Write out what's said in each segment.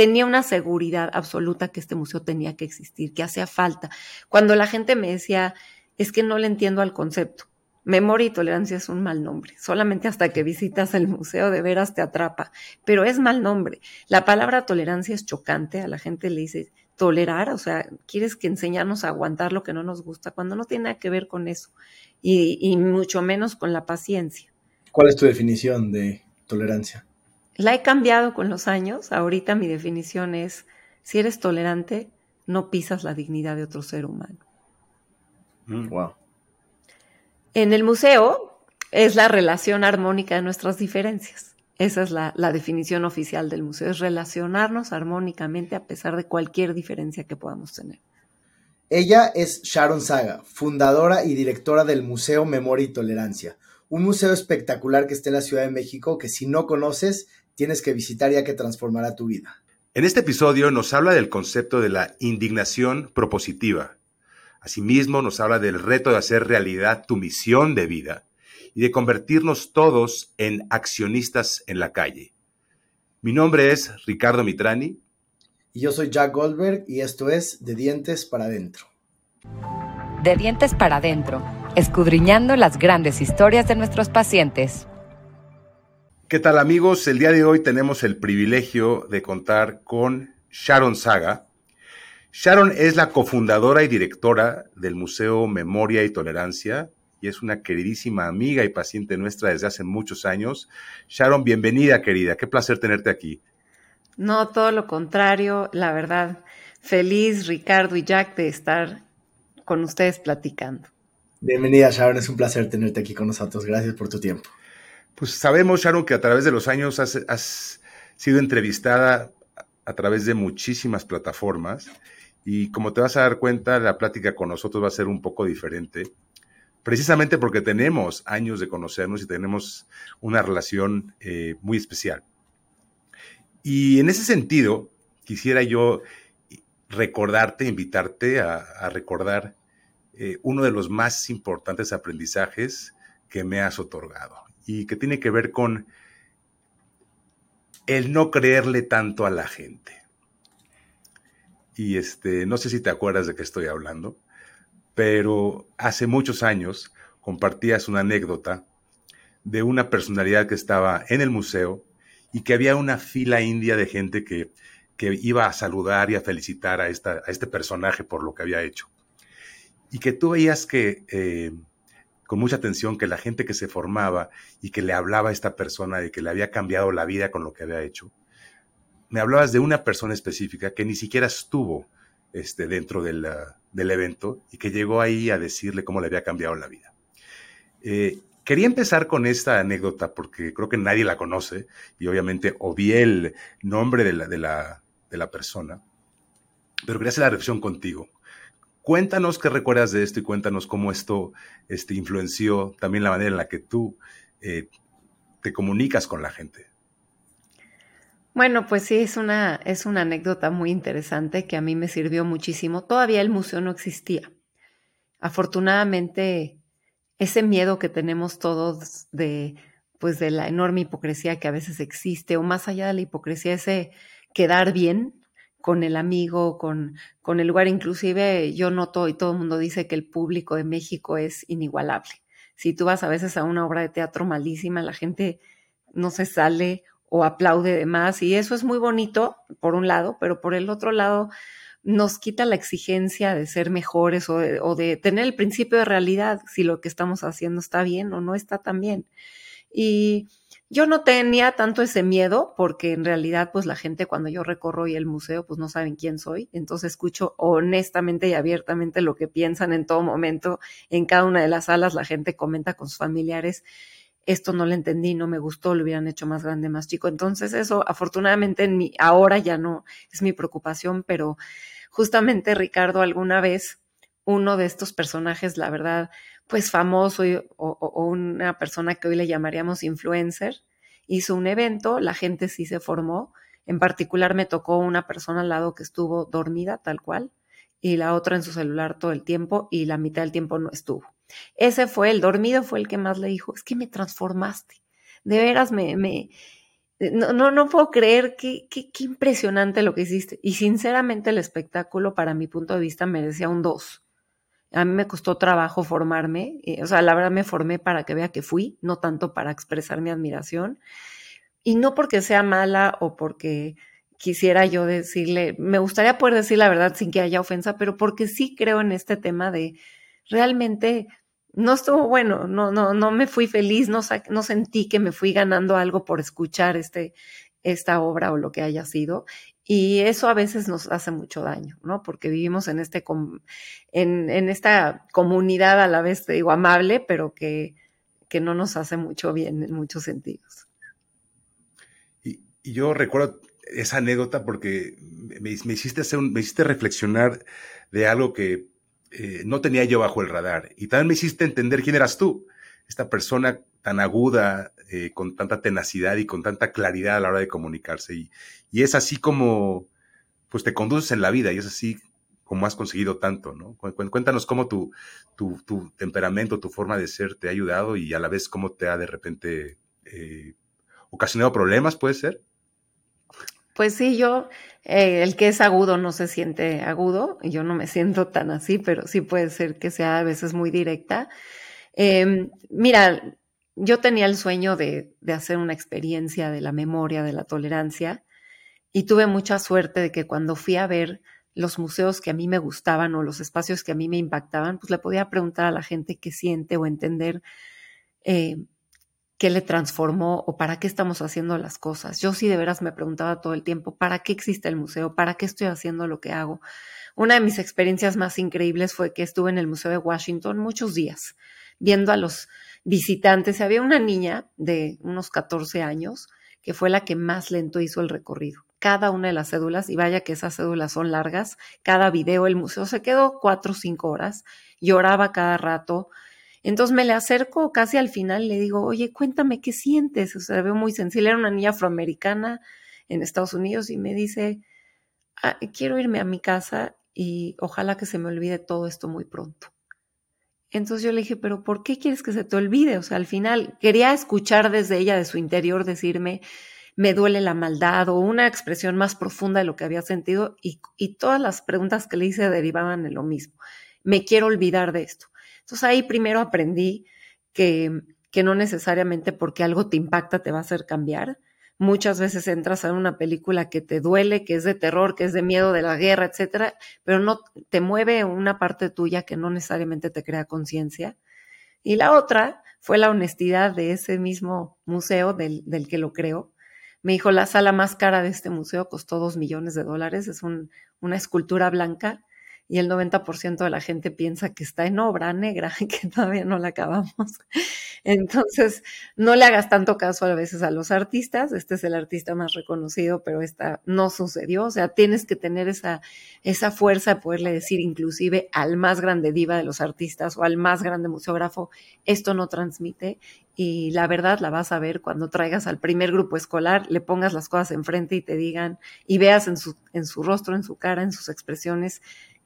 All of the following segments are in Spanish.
tenía una seguridad absoluta que este museo tenía que existir, que hacía falta. Cuando la gente me decía, es que no le entiendo al concepto. Memoria y tolerancia es un mal nombre. Solamente hasta que visitas el museo de veras te atrapa. Pero es mal nombre. La palabra tolerancia es chocante. A la gente le dice tolerar, o sea, quieres que enseñarnos a aguantar lo que no nos gusta, cuando no tiene nada que ver con eso. Y, y mucho menos con la paciencia. ¿Cuál es tu definición de tolerancia? La he cambiado con los años. Ahorita mi definición es, si eres tolerante, no pisas la dignidad de otro ser humano. Wow. Mm. En el museo es la relación armónica de nuestras diferencias. Esa es la, definición oficial del museo, es relacionarnos armónicamente a pesar de cualquier diferencia que podamos tener. Ella es Sharon Saga, fundadora y directora del Museo Memoria y Tolerancia, un museo espectacular que está en la Ciudad de México que si no conoces tienes que visitar ya que transformará tu vida. En este episodio nos habla del concepto de la indignación propositiva, Asimismo, nos habla del reto de hacer realidad tu misión de vida y de convertirnos todos en accionistas en la calle. Mi nombre es Ricardo Mitrani. Y yo soy Jack Goldberg y esto es De Dientes para Adentro. De Dientes para Adentro, escudriñando las grandes historias de nuestros pacientes. ¿Qué tal amigos? El día de hoy tenemos el privilegio de contar con Sharon Saga, Sharon es la cofundadora y directora del Museo Memoria y Tolerancia y es una queridísima amiga y paciente nuestra desde hace muchos años. Sharon, bienvenida querida, qué placer tenerte aquí. No, todo lo contrario, la verdad, feliz Ricardo y Jack de estar con ustedes platicando. Bienvenida Sharon, es un placer tenerte aquí con nosotros, gracias por tu tiempo. Pues sabemos Sharon que a través de los años has, sido entrevistada a través de muchísimas plataformas y como te vas a dar cuenta, la plática con nosotros va a ser un poco diferente, precisamente porque tenemos años de conocernos y tenemos una relación eh, muy especial. Y en ese sentido, quisiera yo recordarte, invitarte a, recordar eh, uno de los más importantes aprendizajes que me has otorgado y que tiene que ver con el no creerle tanto a la gente y este, no sé si te acuerdas de qué estoy hablando, pero hace muchos años compartías una anécdota de una personalidad que estaba en el museo y que había una fila india de gente que, iba a saludar y a felicitar a, esta, a este personaje por lo que había hecho. Y que tú veías que, eh, con mucha atención, que la gente que se formaba y que le hablaba a esta persona de que le había cambiado la vida con lo que había hecho, me hablabas de una persona específica que ni siquiera estuvo este, dentro del, del evento y que llegó ahí a decirle cómo le había cambiado la vida. Eh, quería empezar con esta anécdota porque creo que nadie la conoce y obviamente obvié el nombre de la, de la, de la persona, pero quería hacer la reflexión contigo. Cuéntanos qué recuerdas de esto y cuéntanos cómo esto este, influenció también la manera en la que tú eh, te comunicas con la gente. Bueno, pues sí, es una, es una anécdota muy interesante que a mí me sirvió muchísimo. Todavía el museo no existía. Afortunadamente, ese miedo que tenemos todos de, pues, de la enorme hipocresía que a veces existe, o más allá de la hipocresía, ese quedar bien con el amigo, con, con el lugar. Inclusive yo noto y todo el mundo dice que el público de México es inigualable. Si tú vas a veces a una obra de teatro malísima, la gente no se sale o aplaude de más y eso es muy bonito por un lado, pero por el otro lado nos quita la exigencia de ser mejores o de, tener el principio de realidad, si lo que estamos haciendo está bien o no está tan bien. Y yo no tenía tanto ese miedo porque en realidad pues la gente cuando yo recorro y el museo pues no saben quién soy, entonces escucho honestamente y abiertamente lo que piensan en todo momento, en cada una de las salas la gente comenta con sus familiares esto no lo entendí, no me gustó, lo hubieran hecho más grande, más chico. Entonces eso, afortunadamente, en mi, ahora ya no es mi preocupación, pero justamente Ricardo alguna vez, uno de estos personajes, la verdad, pues famoso o, una persona que hoy le llamaríamos influencer, hizo un evento, la gente sí se formó, en particular me tocó una persona al lado que estuvo dormida tal cual y la otra en su celular todo el tiempo y la mitad del tiempo no estuvo. Ese fue el dormido, fue el que más le dijo, es que me transformaste. De veras me, me, no, no, no puedo creer qué, qué, qué impresionante lo que hiciste. Y sinceramente el espectáculo, para mi punto de vista, merecía un 2. A mí me costó trabajo formarme, o sea, la verdad me formé para que vea que fui, no tanto para expresar mi admiración. Y no porque sea mala o porque quisiera yo decirle, me gustaría poder decir la verdad sin que haya ofensa, pero porque sí creo en este tema de realmente no estuvo bueno, no, no, no me fui feliz, no, no sentí que me fui ganando algo por escuchar este, esta obra o lo que haya sido. Y eso a veces nos hace mucho daño, ¿no? Porque vivimos en, este en, en esta comunidad a la vez, digo, amable, pero que, que no nos hace mucho bien en muchos sentidos. Y, yo recuerdo esa anécdota porque me, hiciste hacer me hiciste reflexionar de algo que eh, no tenía yo bajo el radar. Y también me hiciste entender quién eras tú, esta persona tan aguda, eh, con tanta tenacidad y con tanta claridad a la hora de comunicarse. Y, y, es así como, pues te conduces en la vida y es así como has conseguido tanto, ¿no? Cuéntanos cómo tu, tu, temperamento, tu forma de ser te ha ayudado y a la vez cómo te ha de repente eh, ocasionado problemas, ¿puede ser? Pues sí, yo, eh, el que es agudo no se siente agudo, yo no me siento tan así, pero sí puede ser que sea a veces muy directa. Eh, mira, yo tenía el sueño de, de hacer una experiencia de la memoria, de la tolerancia, y tuve mucha suerte de que cuando fui a ver los museos que a mí me gustaban o los espacios que a mí me impactaban, pues le podía preguntar a la gente qué siente o entender eh, qué le transformó o para qué estamos haciendo las cosas. Yo sí de veras me preguntaba todo el tiempo, ¿para qué existe el museo? ¿Para qué estoy haciendo lo que hago? Una de mis experiencias más increíbles fue que estuve en el Museo de Washington muchos días viendo a los visitantes. Había una niña de unos 14 años que fue la que más lento hizo el recorrido. Cada una de las cédulas, y vaya que esas cédulas son largas, cada video, el museo se quedó cuatro o cinco horas, lloraba cada rato, entonces me le acerco casi al final y le digo, oye, cuéntame qué sientes. O sea, veo muy sencilla. Era una niña afroamericana en Estados Unidos y me dice, ah, quiero irme a mi casa y ojalá que se me olvide todo esto muy pronto. Entonces yo le dije, pero ¿por qué quieres que se te olvide? O sea, al final quería escuchar desde ella, de su interior, decirme, me duele la maldad o una expresión más profunda de lo que había sentido y, todas las preguntas que le hice derivaban en lo mismo. Me quiero olvidar de esto. Entonces ahí primero aprendí que, que no necesariamente porque algo te impacta te va a hacer cambiar. Muchas veces entras a una película que te duele, que es de terror, que es de miedo de la guerra, etcétera, pero no te mueve una parte tuya que no necesariamente te crea conciencia. Y la otra fue la honestidad de ese mismo museo del, que lo creo. Me dijo, la sala más cara de este museo costó dos millones de dólares, es un, una escultura blanca y el 90% de la gente piensa que está en obra negra que todavía no la acabamos. Entonces, no le hagas tanto caso a veces a los artistas. Este es el artista más reconocido, pero esta no sucedió. O sea, tienes que tener esa, esa fuerza de poderle decir inclusive al más grande diva de los artistas o al más grande museógrafo, esto no transmite. Y la verdad la vas a ver cuando traigas al primer grupo escolar, le pongas las cosas enfrente y te digan, y veas en su, en su rostro, en su cara, en sus expresiones,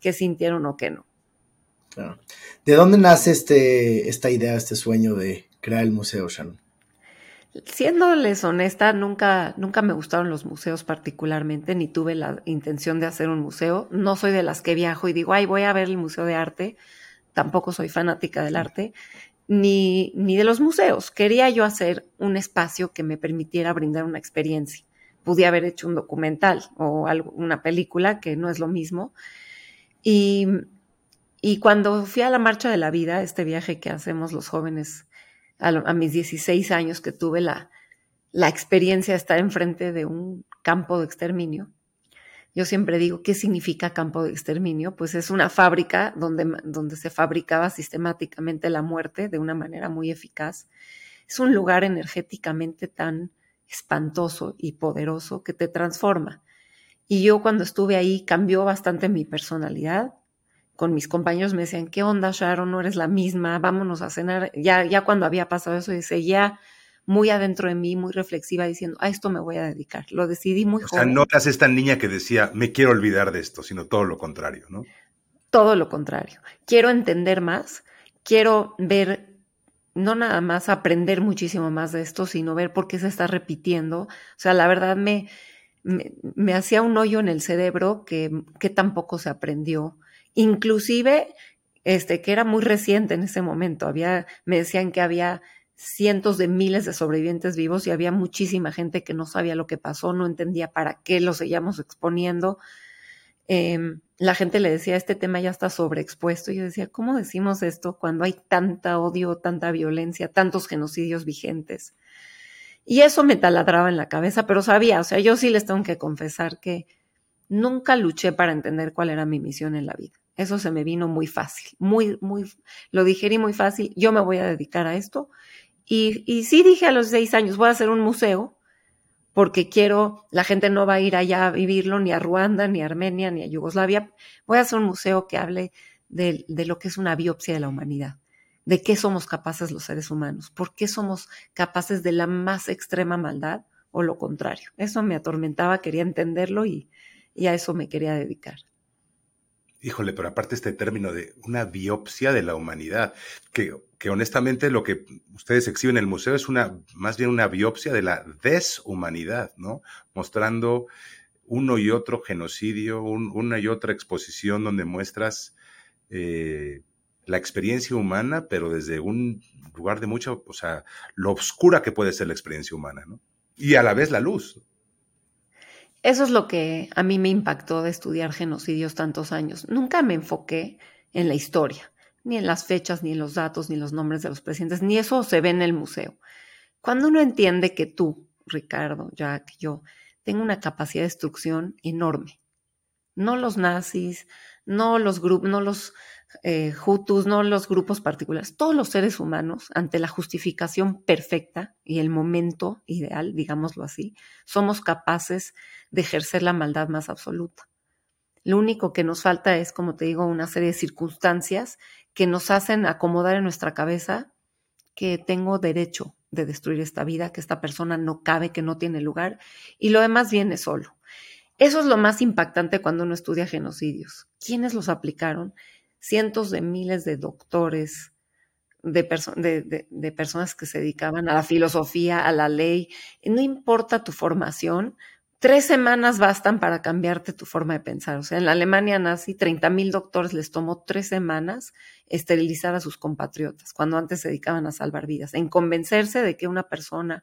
qué sintieron o qué no. Claro. ¿De dónde nace este, esta idea, este sueño de crear el museo, Shannon? Siéndoles honesta, nunca, nunca me gustaron los museos particularmente, ni tuve la intención de hacer un museo. No soy de las que viajo y digo, ay, voy a ver el Museo de Arte. Tampoco soy fanática del arte, ni, ni de los museos. Quería yo hacer un espacio que me permitiera brindar una experiencia. Pude haber hecho un documental o algo, una película, que no es lo mismo y, y cuando fui a la Marcha de la Vida, este viaje que hacemos los jóvenes a, mis 16 años, que tuve la, la experiencia de estar enfrente de un campo de exterminio, yo siempre digo, ¿qué significa campo de exterminio? Pues es una fábrica donde, donde se fabricaba sistemáticamente la muerte de una manera muy eficaz. Es un lugar energéticamente tan espantoso y poderoso que te transforma. Y yo cuando estuve ahí cambió bastante mi personalidad. Con mis compañeros me decían, ¿qué onda, Sharon? No eres la misma, vámonos a cenar. Ya, ya cuando había pasado eso, dice, ya muy adentro de mí, muy reflexiva, diciendo, a esto me voy a dedicar. Lo decidí muy joven. O sea, no eras esta niña que decía, me quiero olvidar de esto, sino todo lo contrario, ¿no? Todo lo contrario. Quiero entender más, quiero ver no nada más aprender muchísimo más de esto, sino ver por qué se está repitiendo. O sea, la verdad me, me, hacía un hoyo en el cerebro que, que tampoco se aprendió. Inclusive, este, que era muy reciente en ese momento. Había, me decían que había cientos de miles de sobrevivientes vivos y había muchísima gente que no sabía lo que pasó, no entendía para qué lo seguíamos exponiendo. Em, la gente le decía, este tema ya está sobreexpuesto. Y yo decía, ¿cómo decimos esto cuando hay tanta odio, tanta violencia, tantos genocidios vigentes? Y eso me taladraba en la cabeza, pero sabía, o sea, yo sí les tengo que confesar que nunca luché para entender cuál era mi misión en la vida. Eso se me vino muy fácil, muy, muy, lo digerí muy fácil. Yo me voy a dedicar a esto. Y, y sí dije a los seis años, voy a hacer un museo porque quiero, la gente no va a ir allá a vivirlo, ni a Ruanda, ni a Armenia, ni a Yugoslavia. Voy a hacer un museo que hable de, lo que es una biopsia de la humanidad, de qué somos capaces los seres humanos, por qué somos capaces de la más extrema maldad o lo contrario. Eso me atormentaba, quería entenderlo y, y a eso me quería dedicar. Híjole, pero aparte este término de una biopsia de la humanidad, que, que, honestamente lo que ustedes exhiben en el museo es una, más bien una biopsia de la deshumanidad, ¿no? Mostrando uno y otro genocidio, una y otra exposición donde muestras eh, la experiencia humana, pero desde un lugar de mucho, o sea, lo oscura que puede ser la experiencia humana, ¿no? Y a la vez la luz. Eso es lo que a mí me impactó de estudiar genocidios tantos años. Nunca me enfoqué en la historia, ni en las fechas, ni en los datos, ni en los nombres de los presidentes, ni eso se ve en el museo. Cuando uno entiende que tú, Ricardo, que yo, tengo una capacidad de destrucción enorme, no los nazis, no los grupos, no los eh, Hutus, no los grupos particulares, todos los seres humanos, ante la justificación perfecta y el momento ideal, digámoslo así, somos capaces de ejercer la maldad más absoluta. Lo único que nos falta es, como te digo, una serie de circunstancias que nos hacen acomodar en nuestra cabeza que tengo derecho de destruir esta vida, que esta persona no cabe, que no tiene lugar, y lo demás viene solo. Eso es lo más impactante cuando uno estudia genocidios. ¿Quiénes los aplicaron? Cientos de miles de doctores, de, de, personas que se dedicaban a la filosofía, a la ley. No importa tu formación, tres semanas bastan para cambiarte tu forma de pensar. O sea, en la Alemania nazi, 30 mil doctores les tomó tres semanas esterilizar a sus compatriotas, cuando antes se dedicaban a salvar vidas, en convencerse de que una persona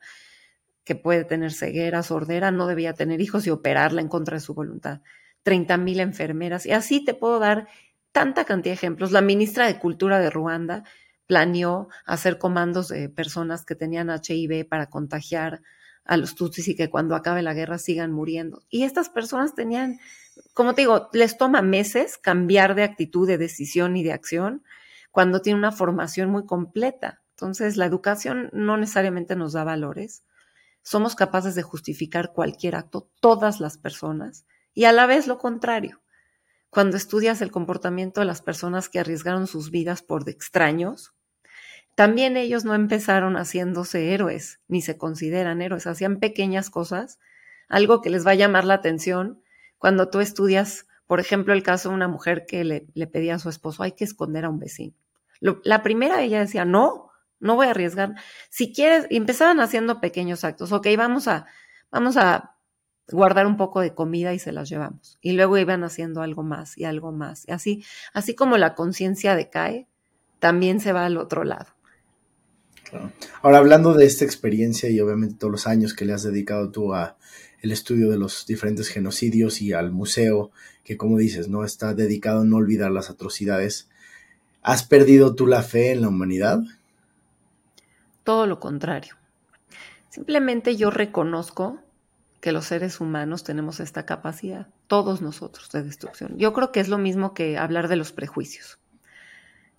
que puede tener ceguera, sordera, no debía tener hijos y operarla en contra de su voluntad. 30 mil enfermeras. Y así te puedo dar tanta cantidad de ejemplos. La ministra de Cultura de Ruanda planeó hacer comandos de personas que tenían HIV para contagiar a los tutsis y que cuando acabe la guerra sigan muriendo. Y estas personas tenían, como te digo, les toma meses cambiar de actitud, de decisión y de acción cuando tiene una formación muy completa. Entonces, la educación no necesariamente nos da valores. Somos capaces de justificar cualquier acto, todas las personas, y a la vez lo contrario cuando estudias el comportamiento de las personas que arriesgaron sus vidas por extraños, también ellos no empezaron haciéndose héroes, ni se consideran héroes, hacían pequeñas cosas, algo que les va a llamar la atención cuando tú estudias, por ejemplo, el caso de una mujer que le, pedía a su esposo, hay que esconder a un vecino. la primera ella decía, no, no voy a arriesgar. Si quieres, empezaban haciendo pequeños actos, ok, vamos a, vamos a guardar un poco de comida y se las llevamos. Y luego iban haciendo algo más y algo más. Y así, así como la conciencia decae, también se va al otro lado. Ahora, hablando de esta experiencia y obviamente todos los años que le has dedicado tú a el estudio de los diferentes genocidios y al museo, que como dices, no está dedicado a no olvidar las atrocidades, ¿has perdido tú la fe en la humanidad? Todo lo contrario. Simplemente yo reconozco que los seres humanos tenemos esta capacidad, todos nosotros, de destrucción. Yo creo que es lo mismo que hablar de los prejuicios.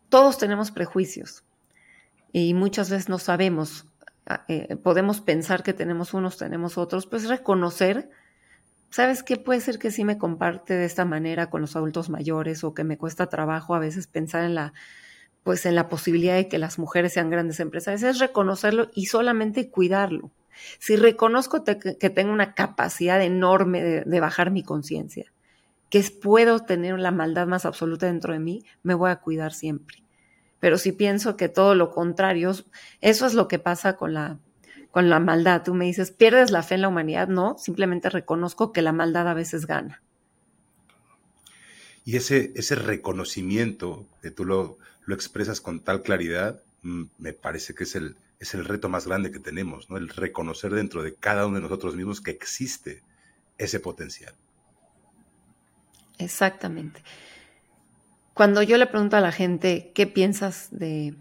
Todos tenemos prejuicios y muchas veces no sabemos, ah, eh, podemos pensar que tenemos unos, tenemos otros, pues reconocer, ¿sabes qué? Puede ser que sí me comparte de esta manera con los adultos mayores o que me cuesta trabajo a veces pensar en la pues en la posibilidad de que las mujeres sean grandes empresarias, es reconocerlo y solamente cuidarlo si reconozco que tengo una capacidad enorme de, bajar mi conciencia, que puedo tener la maldad más absoluta dentro de mí, me voy a cuidar siempre. Pero si pienso que todo lo contrario, eso es lo que pasa con la, con la maldad. Tú me dices, ¿pierdes la fe en la humanidad? No, simplemente reconozco que la maldad a veces gana. Y ese, ese reconocimiento que tú lo, lo expresas con tal claridad, mm, me parece que es el, es el reto más grande que tenemos, ¿no? El reconocer dentro de cada uno de nosotros mismos que existe ese potencial. Exactamente. Cuando yo le pregunto a la gente, ¿qué piensas de,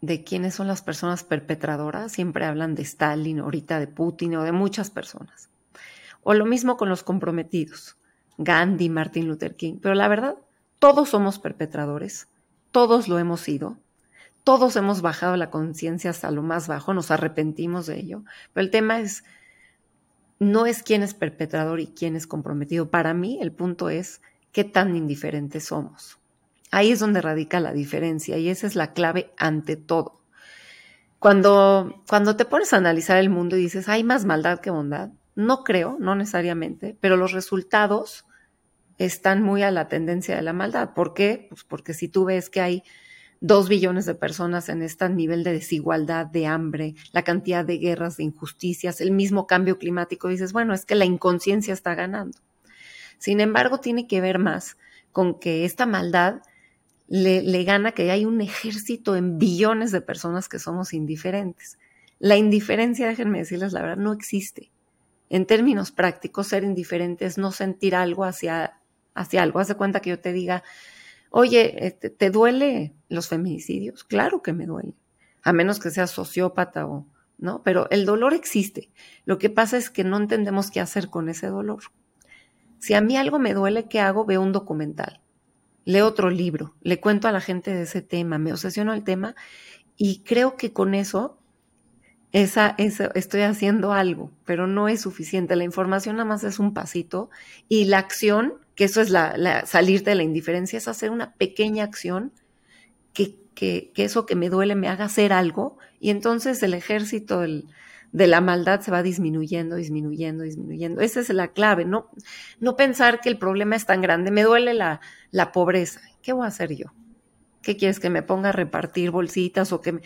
de quiénes son las personas perpetradoras? Siempre hablan de Stalin, ahorita de Putin o de muchas personas. O lo mismo con los comprometidos, Gandhi, Martin Luther King. Pero la verdad, todos somos perpetradores, todos lo hemos sido, todos hemos bajado la conciencia hasta lo más bajo, nos arrepentimos de ello, pero el tema es, no es quién es perpetrador y quién es comprometido. Para mí el punto es qué tan indiferentes somos. Ahí es donde radica la diferencia y esa es la clave ante todo. Cuando, cuando te pones a analizar el mundo y dices, hay más maldad que bondad, no creo, no necesariamente, pero los resultados están muy a la tendencia de la maldad. ¿Por qué? Pues porque si tú ves que hay dos billones de personas en este nivel de desigualdad, de hambre, la cantidad de guerras, de injusticias, el mismo cambio climático, dices, bueno, es que la inconsciencia está ganando. Sin embargo, tiene que ver más con que esta maldad le, gana que hay un ejército en billones de personas que somos indiferentes. La indiferencia, déjenme decirles la verdad, no existe. En términos prácticos, ser indiferente es no sentir algo hacia, hacia algo. Haz de cuenta que yo te diga, Oye, este, ¿te duele los feminicidios? Claro que me duele, a menos que seas sociópata o, ¿no? Pero el dolor existe. Lo que pasa es que no entendemos qué hacer con ese dolor. Si a mí algo me duele, ¿qué hago? Veo un documental, leo otro libro, le cuento a la gente de ese tema, me obsesiono el tema y creo que con eso, esa, estoy haciendo algo, pero no es suficiente. La información nada más es un pasito y la acción que eso es la, salir de la indiferencia, es hacer una pequeña acción que, que, eso que me duele me haga hacer algo y entonces el ejército de la maldad se va disminuyendo, disminuyendo, disminuyendo. Esa es la clave, no, no pensar que el problema es tan grande, me duele la, la pobreza, ¿qué voy a hacer yo? ¿Qué quieres que me ponga a repartir bolsitas o que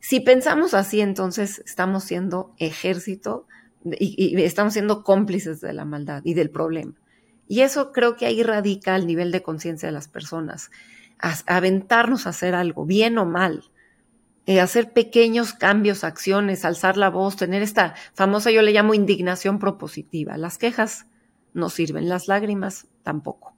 Si pensamos así, entonces estamos siendo ejército y estamos siendo cómplices de la maldad y del problema. Y eso creo que ahí radica el nivel de conciencia de las personas. aventarnos a hacer algo, bien o mal. Eh, hacer pequeños cambios, acciones, alzar la voz, tener esta famosa, yo le llamo indignación propositiva. Las quejas no sirven, las lágrimas tampoco.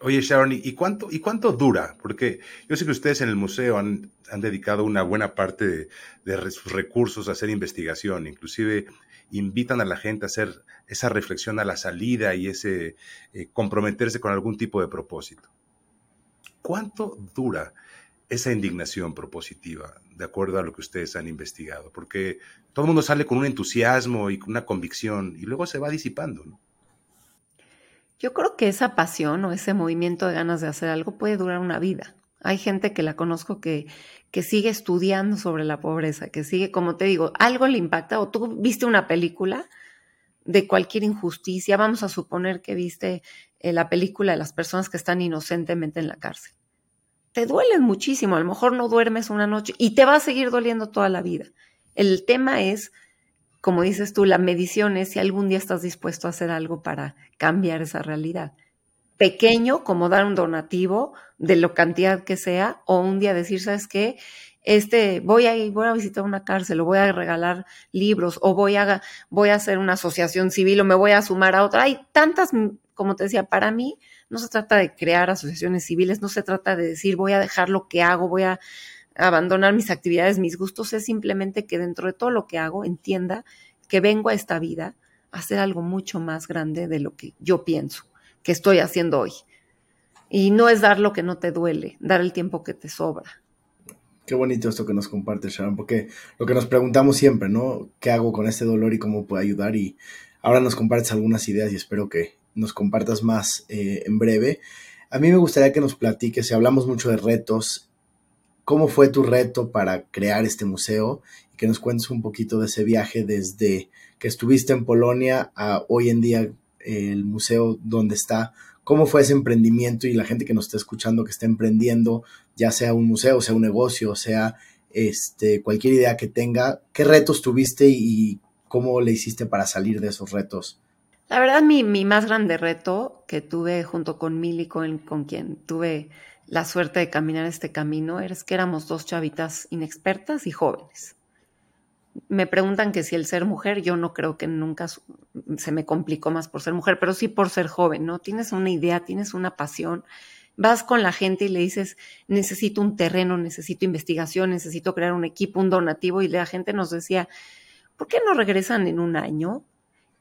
Oye, Sharon, ¿y cuánto, ¿y cuánto dura? Porque yo sé que ustedes en el museo han, dedicado una buena parte de, sus recursos a hacer investigación, inclusive invitan a la gente a hacer esa reflexión a la salida y ese eh, comprometerse con algún tipo de propósito. ¿Cuánto dura esa indignación propositiva, de acuerdo a lo que ustedes han investigado? Porque todo el mundo sale con un entusiasmo y con una convicción y luego se va disipando, ¿no? Yo creo que esa pasión o ese movimiento de ganas de hacer algo puede durar una vida. Hay gente que la conozco que, que sigue estudiando sobre la pobreza, que sigue, como te digo, algo le impacta o tú viste una película de cualquier injusticia, vamos a suponer que viste eh, la película de las personas que están inocentemente en la cárcel. Te duelen muchísimo, a lo mejor no duermes una noche y te va a seguir doliendo toda la vida. El tema es, como dices tú, la medición es si algún día estás dispuesto a hacer algo para cambiar esa realidad pequeño como dar un donativo de lo cantidad que sea o un día decir, ¿sabes qué? Este, voy a ir, voy a visitar una cárcel o voy a regalar libros o voy a, voy a hacer una asociación civil o me voy a sumar a otra. Hay tantas, como te decía, para mí no se trata de crear asociaciones civiles, no se trata de decir voy a dejar lo que hago, voy a abandonar mis actividades, mis gustos, es simplemente que dentro de todo lo que hago entienda que vengo a esta vida a hacer algo mucho más grande de lo que yo pienso que estoy haciendo hoy. Y no es dar lo que no te duele, dar el tiempo que te sobra. Qué bonito esto que nos compartes, Sharon, porque lo que nos preguntamos siempre, ¿no? ¿Qué hago con este dolor y cómo puedo ayudar? Y ahora nos compartes algunas ideas y espero que nos compartas más eh, en breve. A mí me gustaría que nos platiques, si hablamos mucho de retos, ¿cómo fue tu reto para crear este museo? Y que nos cuentes un poquito de ese viaje desde que estuviste en Polonia a hoy en día el museo donde está ¿Cómo fue ese emprendimiento y la gente que nos está escuchando que está emprendiendo, ya sea un museo, sea un negocio, sea este, cualquier idea que tenga, qué retos tuviste y, cómo le hiciste para salir de esos retos? La verdad, mi, más grande reto que tuve junto con Mili, con, con quien tuve la suerte de caminar este camino, es que éramos dos chavitas inexpertas y jóvenes me preguntan que si el ser mujer, yo no creo que nunca se me complicó más por ser mujer, pero sí por ser joven, ¿no? Tienes una idea, tienes una pasión, vas con la gente y le dices, necesito un terreno, necesito investigación, necesito crear un equipo, un donativo, y la gente nos decía, ¿por qué no regresan en un año?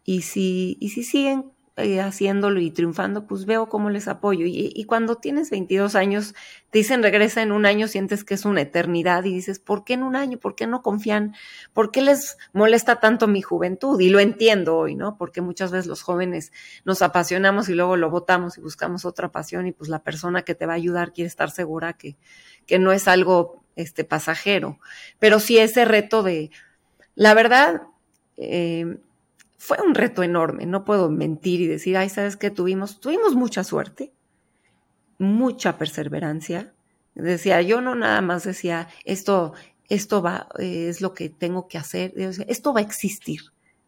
Y si, y si siguen eh, haciéndolo y triunfando, pues veo cómo les apoyo. Y, cuando tienes 22 años, te dicen regresa en un año, sientes que es una eternidad y dices, ¿por qué en un año? ¿Por qué no confían? ¿Por qué les molesta tanto mi juventud? Y lo entiendo hoy, ¿no? Porque muchas veces los jóvenes nos apasionamos y luego lo votamos y buscamos otra pasión y pues la persona que te va a ayudar quiere estar segura que, que no es algo este, pasajero. Pero sí ese reto de, la verdad, eh, fue un reto enorme, no puedo mentir y decir, ay, ¿sabes qué tuvimos? Tuvimos mucha suerte, mucha perseverancia. Decía, yo no nada más decía, esto, esto va, eh, es lo que tengo que hacer, esto va a existir.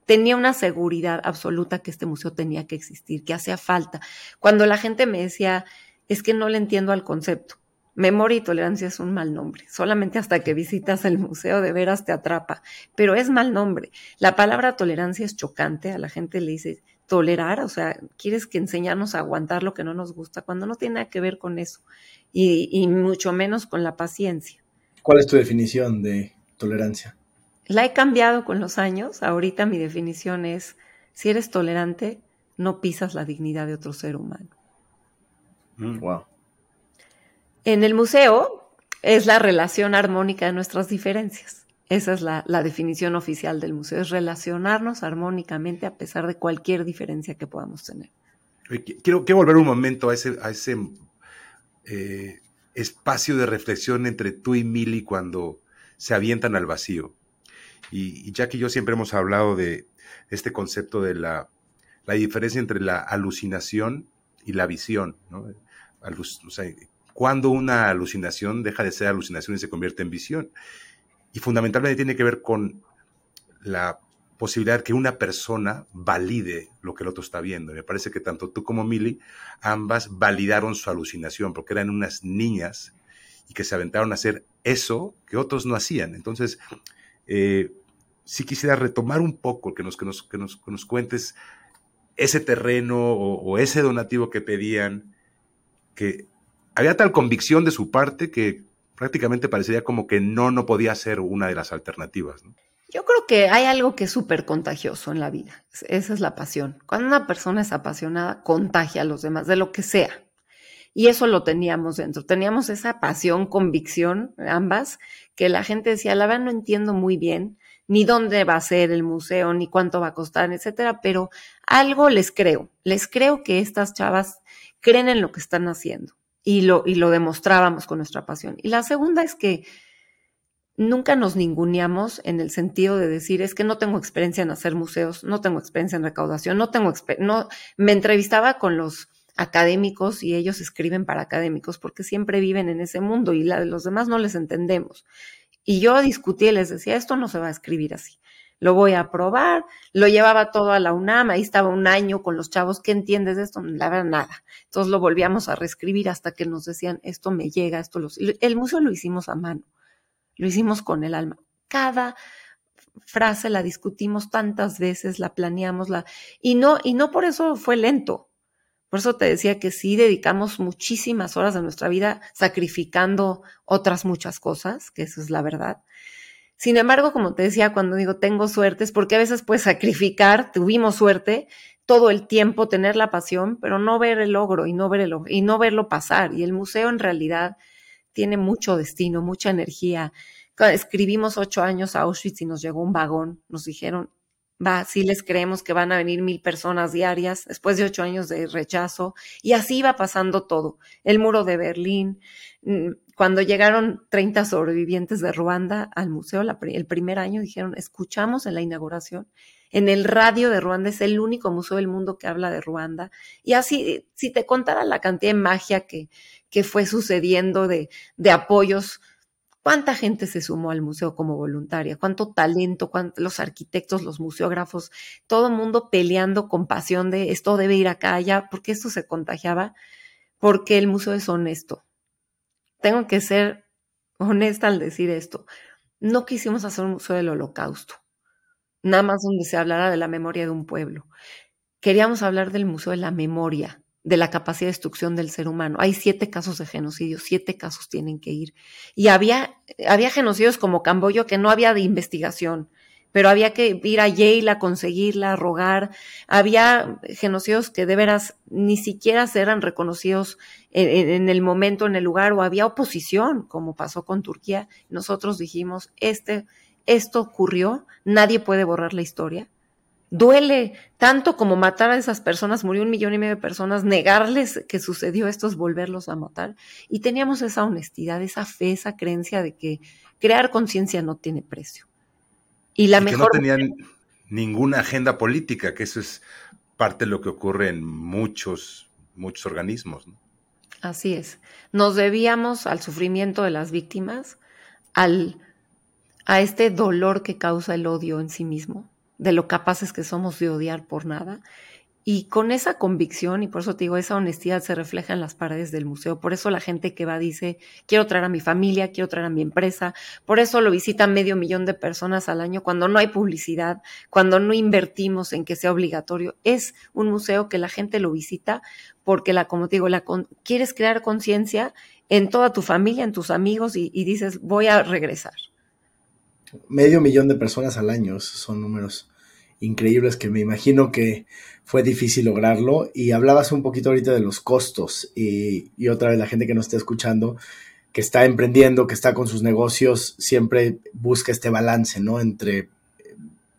Tenía una seguridad absoluta que este museo tenía que existir, que hacía falta. Cuando la gente me decía, es que no le entiendo al concepto. Memoria y tolerancia es un mal nombre. Solamente hasta que visitas el museo de veras te atrapa. Pero es mal nombre. La palabra tolerancia es chocante. A la gente le dice tolerar, o sea, quieres que enseñarnos a aguantar lo que no nos gusta, cuando no tiene nada que ver con eso. Y, y mucho menos con la paciencia. ¿Cuál es tu definición de tolerancia? La he cambiado con los años. Ahorita mi definición es, si eres tolerante, no pisas la dignidad de otro ser humano. Wow. En el museo es la relación armónica de nuestras diferencias. Esa es la, definición oficial del museo, es relacionarnos armónicamente a pesar de cualquier diferencia que podamos tener. Quiero, volver un momento a ese, a ese eh, espacio de reflexión entre tú y Mili cuando se avientan al vacío. Y, ya que yo siempre hemos hablado de este concepto de la, diferencia entre la alucinación y la visión, ¿no? o sea, cuando una alucinación deja de ser alucinación y se convierte en visión. Y fundamentalmente tiene que ver con la posibilidad que una persona valide lo que el otro está viendo. Me parece que tanto tú como Milly, ambas validaron su alucinación, porque eran unas niñas y que se aventaron a hacer eso que otros no hacían. Entonces, eh, sí quisiera retomar un poco, que nos, que nos, que nos, cuentes ese terreno o, o, ese donativo que pedían, que había tal convicción de su parte que prácticamente parecería como que no, no podía ser una de las alternativas. Yo creo que hay algo que es súper contagioso en la vida. Esa es la pasión. Cuando una persona es apasionada, contagia a los demás, de lo que sea. Y eso lo teníamos dentro. Teníamos esa pasión, convicción, ambas, que la gente decía, la verdad no entiendo muy bien ni dónde va a ser el museo, ni cuánto va a costar, etcétera, pero algo les creo. Les creo que estas chavas creen en lo que están haciendo y lo, y lo demostrábamos con nuestra pasión. Y la segunda es que nunca nos ninguneamos en el sentido de decir, es que no tengo experiencia en hacer museos, no tengo experiencia en recaudación, no tengo no me entrevistaba con los académicos y ellos escriben para académicos porque siempre viven en ese mundo y la los demás no les entendemos. Y yo discutí y les decía, esto no se va a escribir así lo voy a probar, lo llevaba todo a la UNAM, ahí estaba un año con los chavos, ¿qué entiendes de esto? La verdad, nada. Entonces lo volvíamos a reescribir hasta que nos decían, esto me llega, esto lo... El museo lo hicimos a mano, lo hicimos con el alma. Cada frase la discutimos tantas veces, la planeamos, la... Y no, y no por eso fue lento. Por eso te decía que sí dedicamos muchísimas horas de nuestra vida sacrificando otras muchas cosas, que eso es la verdad. Sin embargo, como te decía, cuando digo tengo suerte, es porque a veces puedes sacrificar, tuvimos suerte, todo el tiempo tener la pasión, pero no ver el logro y no, ver el, y no verlo pasar. Y el museo en realidad tiene mucho destino, mucha energía. Escribimos ocho años a Auschwitz y nos llegó un vagón. Nos dijeron, va, sí les creemos que van a venir mil personas diarias después de ocho años de rechazo. Y así va pasando todo. El muro de Berlín, mm, cuando llegaron 30 sobrevivientes de Ruanda al museo el primer año, dijeron, escuchamos en la inauguración en el radio de Ruanda, es el único museo del mundo que habla de Ruanda. Y así, si te contara la cantidad de magia que, que fue sucediendo de, de apoyos, ¿Cuánta gente se sumó al museo como voluntaria? ¿Cuánto talento? los arquitectos, los museógrafos, todo el mundo peleando con pasión de esto debe ir acá, allá, porque esto se contagiaba, porque el museo es honesto. Tengo que ser honesta al decir esto. No quisimos hacer un museo del holocausto, nada más donde se hablara de la memoria de un pueblo. Queríamos hablar del museo de la memoria, de la capacidad de destrucción del ser humano. Hay siete casos de genocidio, siete casos tienen que ir. Y había, había genocidios como Camboyo que no había de investigación, pero había que ir a Yale a conseguirla, a rogar. Había genocidios que de veras ni siquiera eran reconocidos en, en, el momento, en el lugar, o había oposición, como pasó con Turquía. Nosotros dijimos, este, esto ocurrió, nadie puede borrar la historia Duele tanto como matar a esas personas, murió un millón y medio de personas, negarles que sucedió esto es volverlos a matar. Y teníamos esa honestidad, esa fe, esa creencia de que crear conciencia no tiene precio. Y la mejor. Que no tenían ninguna agenda política, que eso es parte de lo que ocurre en muchos, muchos organismos. Así es. Nos debíamos al sufrimiento de las víctimas, al, a este dolor que causa el odio en sí mismo de lo capaces que somos de odiar por nada. Y con esa convicción, y por eso te digo, esa honestidad se refleja en las paredes del museo. Por eso la gente que va dice, quiero traer a mi familia, quiero traer a mi empresa. Por eso lo visita medio millón de personas al año cuando no hay publicidad, cuando no invertimos en que sea obligatorio. Es un museo que la gente lo visita porque, la, como te digo, la, quieres crear conciencia en toda tu familia, en tus amigos y, y dices, voy a regresar. Medio millón de personas al año, son números increíbles que me imagino que fue difícil lograrlo. Y hablabas un poquito ahorita de los costos y, otra vez la gente que nos está escuchando, que está emprendiendo, que está con sus negocios, siempre busca este balance, ¿no? Entre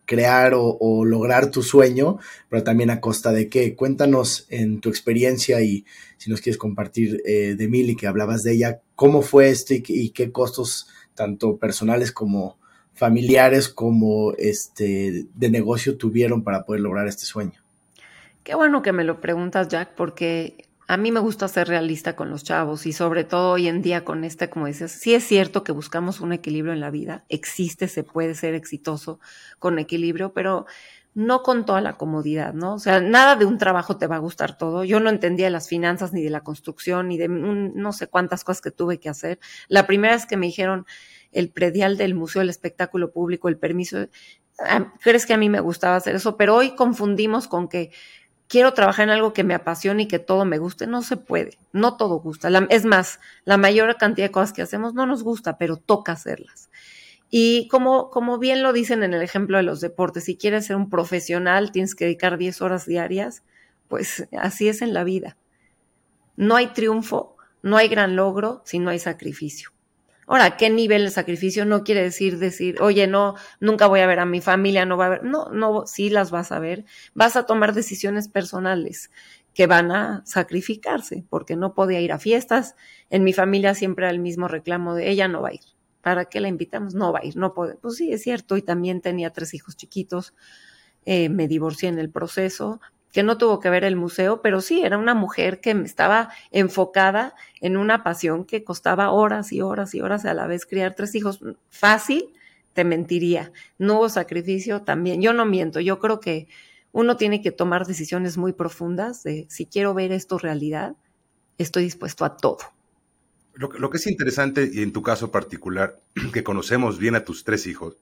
crear o, lograr tu sueño, pero también a costa de qué. Cuéntanos en tu experiencia y si nos quieres compartir eh, de Mili, que hablabas de ella, cómo fue esto y qué costos, tanto personales como familiares como este de negocio tuvieron para poder lograr este sueño? Qué bueno que me lo preguntas, Jack, porque a mí me gusta ser realista con los chavos y sobre todo hoy en día con este, como dices, sí es cierto que buscamos un equilibrio en la vida, existe, se puede ser exitoso con equilibrio, pero no con toda la comodidad, ¿no? O sea, nada de un trabajo te va a gustar todo. Yo no entendía las finanzas ni de la construcción ni de no sé cuántas cosas que tuve que hacer. La primera es que me dijeron, el predial del Museo del Espectáculo Público, el permiso. Crees que a mí me gustaba hacer eso, pero hoy confundimos con que quiero trabajar en algo que me apasione y que todo me guste. No se puede, no todo gusta. es más, la mayor cantidad de cosas que hacemos no nos gusta, pero toca hacerlas. Y como, como bien lo dicen en el ejemplo de los deportes, si quieres ser un profesional, tienes que dedicar 10 horas diarias, pues así es en la vida. No hay triunfo, no hay gran logro si no hay sacrificio. Ahora, ¿qué nivel de sacrificio? No quiere decir decir, oye, no, nunca voy a ver a mi familia, no va a ver. No, no, sí las vas a ver. Vas a tomar decisiones personales que van a sacrificarse, porque no podía ir a fiestas. En mi familia siempre era el mismo reclamo de ella no va a ir. ¿Para qué la invitamos? No va a ir, no puede. Pues sí, es cierto. Y también tenía tres hijos chiquitos. Eh, me divorcié en el proceso que no tuvo que ver el museo, pero sí, era una mujer que estaba enfocada en una pasión que costaba horas y horas y horas a la vez criar tres hijos. Fácil, te mentiría. No hubo sacrificio también. Yo no miento, yo creo que uno tiene que tomar decisiones muy profundas de si quiero ver esto realidad, estoy dispuesto a todo. Lo, lo que es interesante, y en tu caso particular, que conocemos bien a tus tres hijos,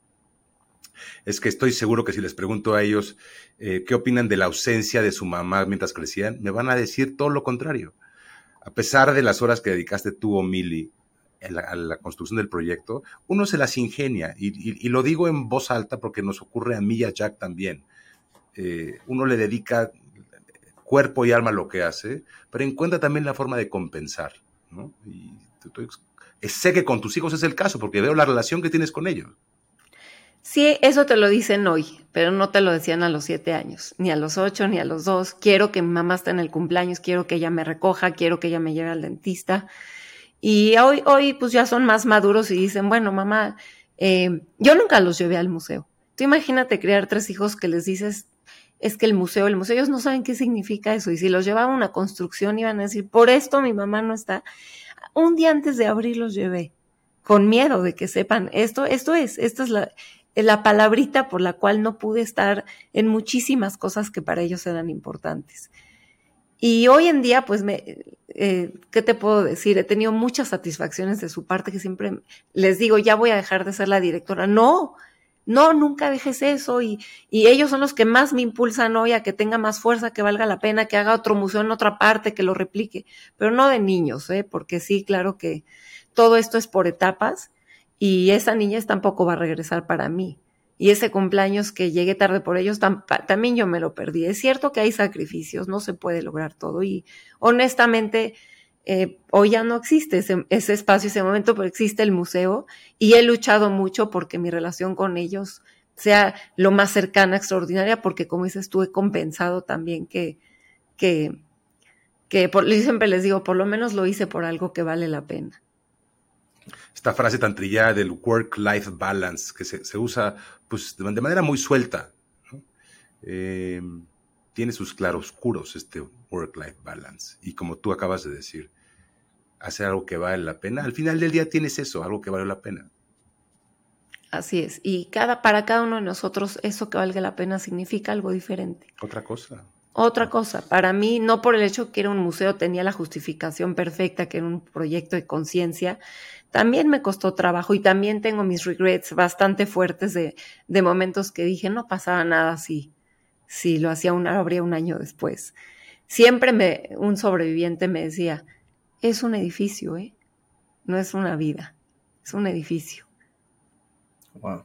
es que estoy seguro que si les pregunto a ellos eh, qué opinan de la ausencia de su mamá mientras crecían, me van a decir todo lo contrario. A pesar de las horas que dedicaste tú o Mili a la construcción del proyecto, uno se las ingenia y, lo digo en voz alta porque nos ocurre a mí y a Jack también. Eh, uno le dedica cuerpo y alma a lo que hace, pero encuentra también la forma de compensar. Y sé que con tus hijos es el caso porque veo la relación que tienes con ellos. Sí, eso te lo dicen hoy, pero no te lo decían a los siete años, ni a los ocho, ni a los dos. Quiero que mi mamá esté en el cumpleaños, quiero que ella me recoja, quiero que ella me lleve al dentista. Y hoy, hoy pues ya son más maduros y dicen, bueno, mamá, eh, yo nunca los llevé al museo. Tú imagínate criar tres hijos que les dices, es que el museo, el museo, ellos no saben qué significa eso. Y si los llevaba a una construcción, iban a decir, por esto mi mamá no está. Un día antes de abrir los llevé, con miedo de que sepan, esto, esto es, esta es la, la palabrita por la cual no pude estar en muchísimas cosas que para ellos eran importantes. Y hoy en día, pues, me, eh, ¿qué te puedo decir? He tenido muchas satisfacciones de su parte que siempre les digo, ya voy a dejar de ser la directora. No, no, nunca dejes eso. Y, y ellos son los que más me impulsan hoy a que tenga más fuerza, que valga la pena, que haga otro museo en otra parte, que lo replique. Pero no de niños, ¿eh? Porque sí, claro que todo esto es por etapas y esa niña tampoco va a regresar para mí y ese cumpleaños que llegué tarde por ellos, también yo me lo perdí. Es cierto que hay sacrificios, no se puede lograr todo y honestamente eh, hoy ya no existe ese, espacio, ese momento, pero existe el museo y he luchado mucho porque mi relación con ellos sea lo más cercana, extraordinaria, porque como dices tú, he compensado también que, que, que por, siempre les digo, por lo menos lo hice por algo que vale la pena esta frase tan trillada del work-life balance, que se, usa pues, de manera muy suelta. Eh, tiene sus claroscuros este work-life balance. Y como tú acabas de decir, hacer algo que vale la pena. Al final del día tienes eso, algo que vale la pena. Así es. Y cada, para cada uno de nosotros, eso que valga la pena significa algo diferente. Otra cosa. Otra cosa, para mí, no por el hecho que era un museo, tenía la justificación perfecta, que era un proyecto de conciencia, también me costó trabajo y también tengo mis regrets bastante fuertes de, de momentos que dije, no pasaba nada si, si lo hacía un, habría un año después. Siempre me, un sobreviviente me decía, es un edificio, ¿eh? No es una vida, es un edificio. Wow.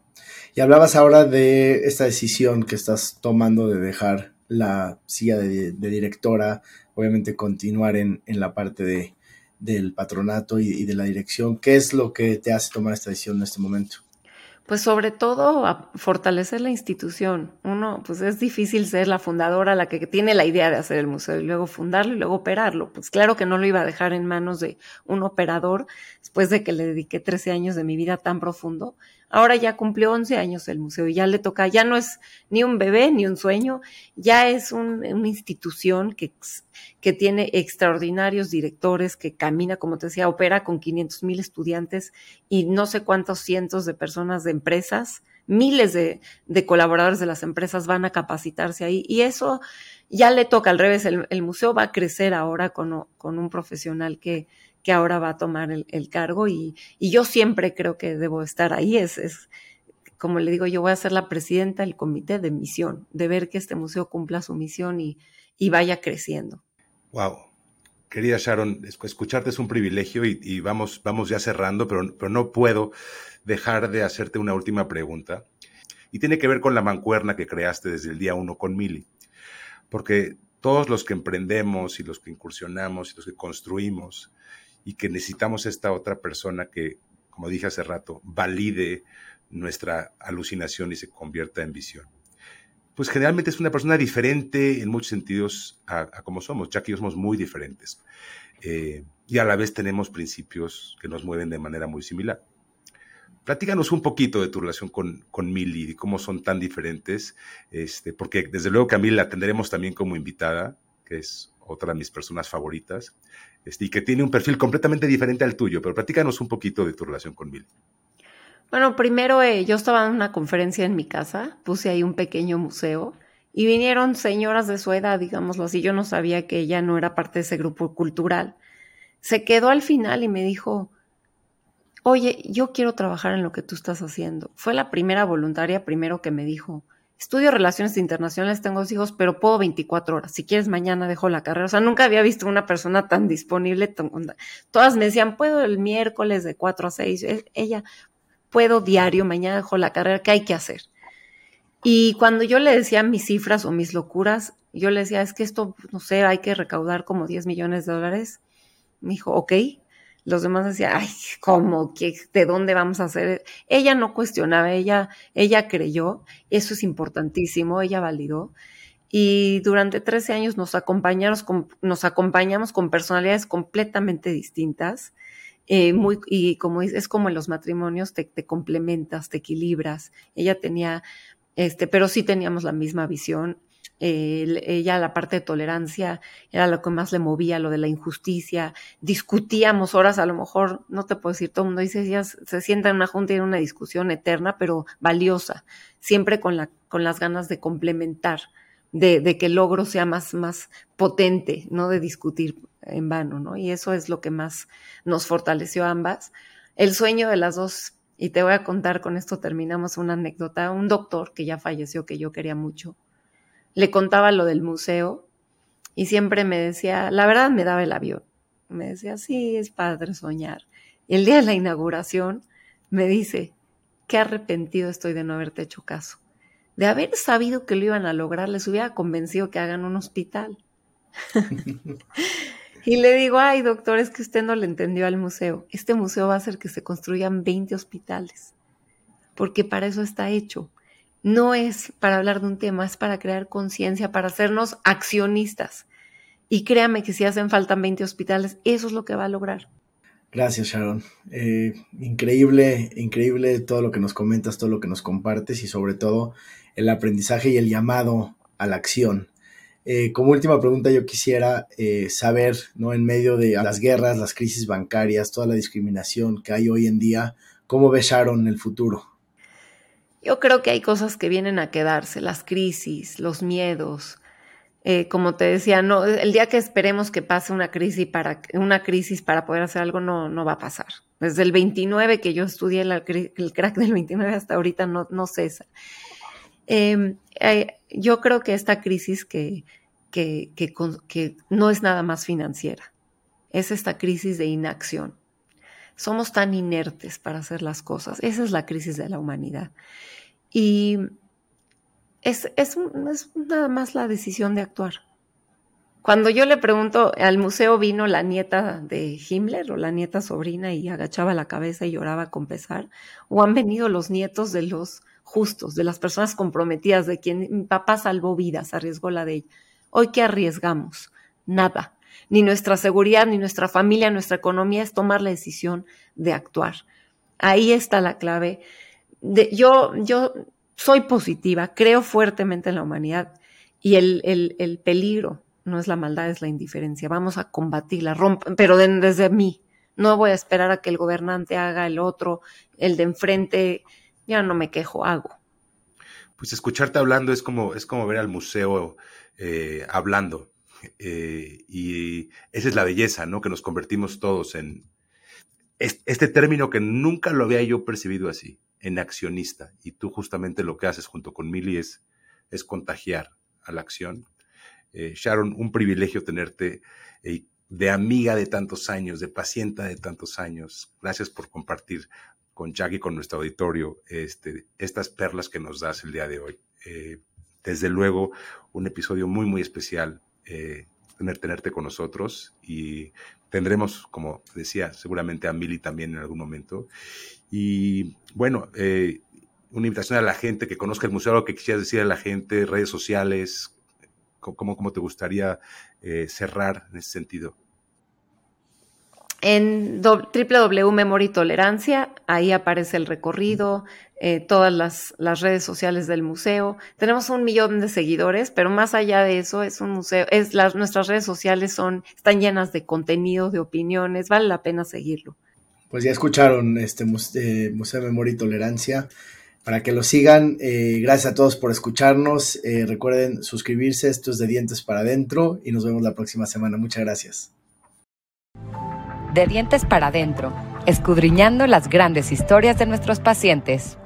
Y hablabas ahora de esta decisión que estás tomando de dejar la silla de, directora, obviamente continuar en, en la parte de, del patronato y, de la dirección. ¿Qué es lo que te hace tomar esta decisión en este momento? Pues sobre todo fortalecer la institución. Uno, pues es difícil ser la fundadora, la que tiene la idea de hacer el museo y luego fundarlo y luego operarlo. Pues claro que no lo iba a dejar en manos de un operador después de que le dediqué 13 años de mi vida tan profundo. Ahora ya cumplió 11 años el museo y ya le toca, ya no es ni un bebé ni un sueño, ya es una institución que, que tiene extraordinarios directores, que camina, como te decía, opera con 500 mil estudiantes y no sé cuántos cientos de personas de empresas, miles de, colaboradores de las empresas van a capacitarse ahí y eso ya le toca al revés, el, museo va a crecer ahora con, con un profesional que, que ahora va a tomar el, cargo y, yo siempre creo que debo estar ahí. Es, es, como le digo, yo voy a ser la presidenta del comité de misión, de ver que este museo cumpla su misión y, vaya creciendo. Wow. Querida Sharon, escucharte es un privilegio y, vamos, vamos ya cerrando, pero, pero no puedo dejar de hacerte una última pregunta. Y tiene que ver con la mancuerna que creaste desde el día uno con Mili. Porque todos los que emprendemos y los que incursionamos y los que construimos, y que necesitamos esta otra persona que, como dije hace rato, valide nuestra alucinación y se convierta en visión. Pues generalmente es una persona diferente en muchos sentidos a, como somos, ya que somos muy diferentes. Eh, y a la vez tenemos principios que nos mueven de manera muy similar. Platícanos un poquito de tu relación con, con Mili y cómo son tan diferentes, este, porque desde luego que a Mili la tendremos también como invitada, que es otra de mis personas favoritas, este, y que tiene un perfil completamente diferente al tuyo, pero platícanos un poquito de tu relación con Mil. Bueno, primero eh, yo estaba en una conferencia en mi casa, puse ahí un pequeño museo y vinieron señoras de su edad, digámoslo así, yo no sabía que ella no era parte de ese grupo cultural. Se quedó al final y me dijo, oye, yo quiero trabajar en lo que tú estás haciendo. Fue la primera voluntaria primero que me dijo, estudio relaciones internacionales, tengo dos hijos, pero puedo 24 horas. Si quieres, mañana dejo la carrera. O sea, nunca había visto una persona tan disponible. todas me decían, puedo el miércoles de 4 a 6. E, ella, puedo diario, mañana dejo la carrera, ¿qué hay que hacer? Y cuando yo le decía mis cifras o mis locuras, yo le decía, es que esto, no sé, hay que recaudar como 10 millones de dólares. Me dijo, ok, los demás decían, ay, ¿cómo? ¿Qué, ¿De dónde vamos a hacer? Ella no cuestionaba, ella, ella creyó, eso es importantísimo, ella validó. Y durante 13 años nos acompañamos con, nos acompañamos con personalidades completamente distintas. Eh, muy, y como es, es como en los matrimonios, te, te complementas, te equilibras. Ella tenía este, pero sí teníamos la misma visión. Ella, la parte de tolerancia, era lo que más le movía, lo de la injusticia. Discutíamos horas, a lo mejor, no te puedo decir, todo el mundo dice, se sienta en una junta y en una discusión eterna, pero valiosa, siempre con, la, con las ganas de complementar, de, de, que el logro sea más, más potente, no de discutir en vano, ¿no? Y eso es lo que más nos fortaleció a ambas. El sueño de las dos y te voy a contar, con esto terminamos una anécdota. Un doctor que ya falleció, que yo quería mucho, le contaba lo del museo y siempre me decía, la verdad me daba el avión. Me decía, sí, es padre soñar. Y el día de la inauguración me dice, qué arrepentido estoy de no haberte hecho caso. De haber sabido que lo iban a lograr, les hubiera convencido que hagan un hospital. Y le digo, ay, doctor, es que usted no le entendió al museo. Este museo va a hacer que se construyan 20 hospitales, porque para eso está hecho. No es para hablar de un tema, es para crear conciencia, para hacernos accionistas. Y créame que si hacen falta 20 hospitales, eso es lo que va a lograr. Gracias, Sharon. Eh, increíble, increíble todo lo que nos comentas, todo lo que nos compartes y sobre todo el aprendizaje y el llamado a la acción. Eh, como última pregunta, yo quisiera eh, saber, ¿no? En medio de las guerras, las crisis bancarias, toda la discriminación que hay hoy en día, ¿cómo ve Sharon el futuro? Yo creo que hay cosas que vienen a quedarse, las crisis, los miedos. Eh, como te decía, no, el día que esperemos que pase una crisis para, una crisis para poder hacer algo no, no va a pasar. Desde el 29 que yo estudié el crack del 29 hasta ahorita no, no cesa. Em, eh, yo creo que esta crisis que, que, que, no es nada más financiera, es esta crisis de inacción. Somos tan inertes para hacer las cosas. Esa es la crisis de la humanidad. Y es, es, nada más la decisión de actuar. Cuando yo le pregunto, al museo vino la nieta de Himmler o la nieta sobrina y agachaba la cabeza y lloraba con pesar, o han venido los nietos de los justos, de las personas comprometidas, de quien mi papá salvó vidas, arriesgó la de ella. Hoy, ¿qué arriesgamos? Nada. Ni nuestra seguridad, ni nuestra familia, nuestra economía es tomar la decisión de actuar. Ahí está la clave. De, yo, yo soy positiva, creo fuertemente en la humanidad y el, el, el peligro no es la maldad, es la indiferencia. Vamos a combatirla, pero desde mí. No voy a esperar a que el gobernante haga el otro, el de enfrente ya no me quejo, hago. Pues escucharte hablando es como, es como ver al museo eh, hablando. Eh, y esa es la belleza, ¿no? Que nos convertimos todos en este término que nunca lo había yo percibido así, en accionista. Y tú justamente lo que haces junto con Mili es, contagiar a la acción. Eh, Sharon, un privilegio tenerte de amiga de tantos años, de paciente de tantos años. Gracias por compartir con Jack y con nuestro auditorio este, estas perlas que nos das el día de hoy. Eh, desde luego, un episodio muy, muy especial. Eh, tener, tenerte con nosotros y tendremos, como decía, seguramente a Mili también en algún momento. Y bueno, eh, una invitación a la gente que conozca el museo, algo que quisieras decir a la gente, redes sociales, ¿cómo, cómo te gustaría cerrar en ese sentido? En www Memoria y Tolerancia, ahí aparece el recorrido, eh, todas las, las, redes sociales del museo. Tenemos un millón de seguidores, pero más allá de eso, es un museo, es las, nuestras redes sociales son, están llenas de contenido, de opiniones, vale la pena seguirlo. Pues ya escucharon este eh, Museo de Memoria y Tolerancia. Para que lo sigan, eh, gracias a todos por escucharnos. recuerden suscribirse, esto es de Dientes para Adentro y nos vemos la próxima semana. Muchas gracias. De dientes para adentro, escudriñando las grandes historias de nuestros pacientes.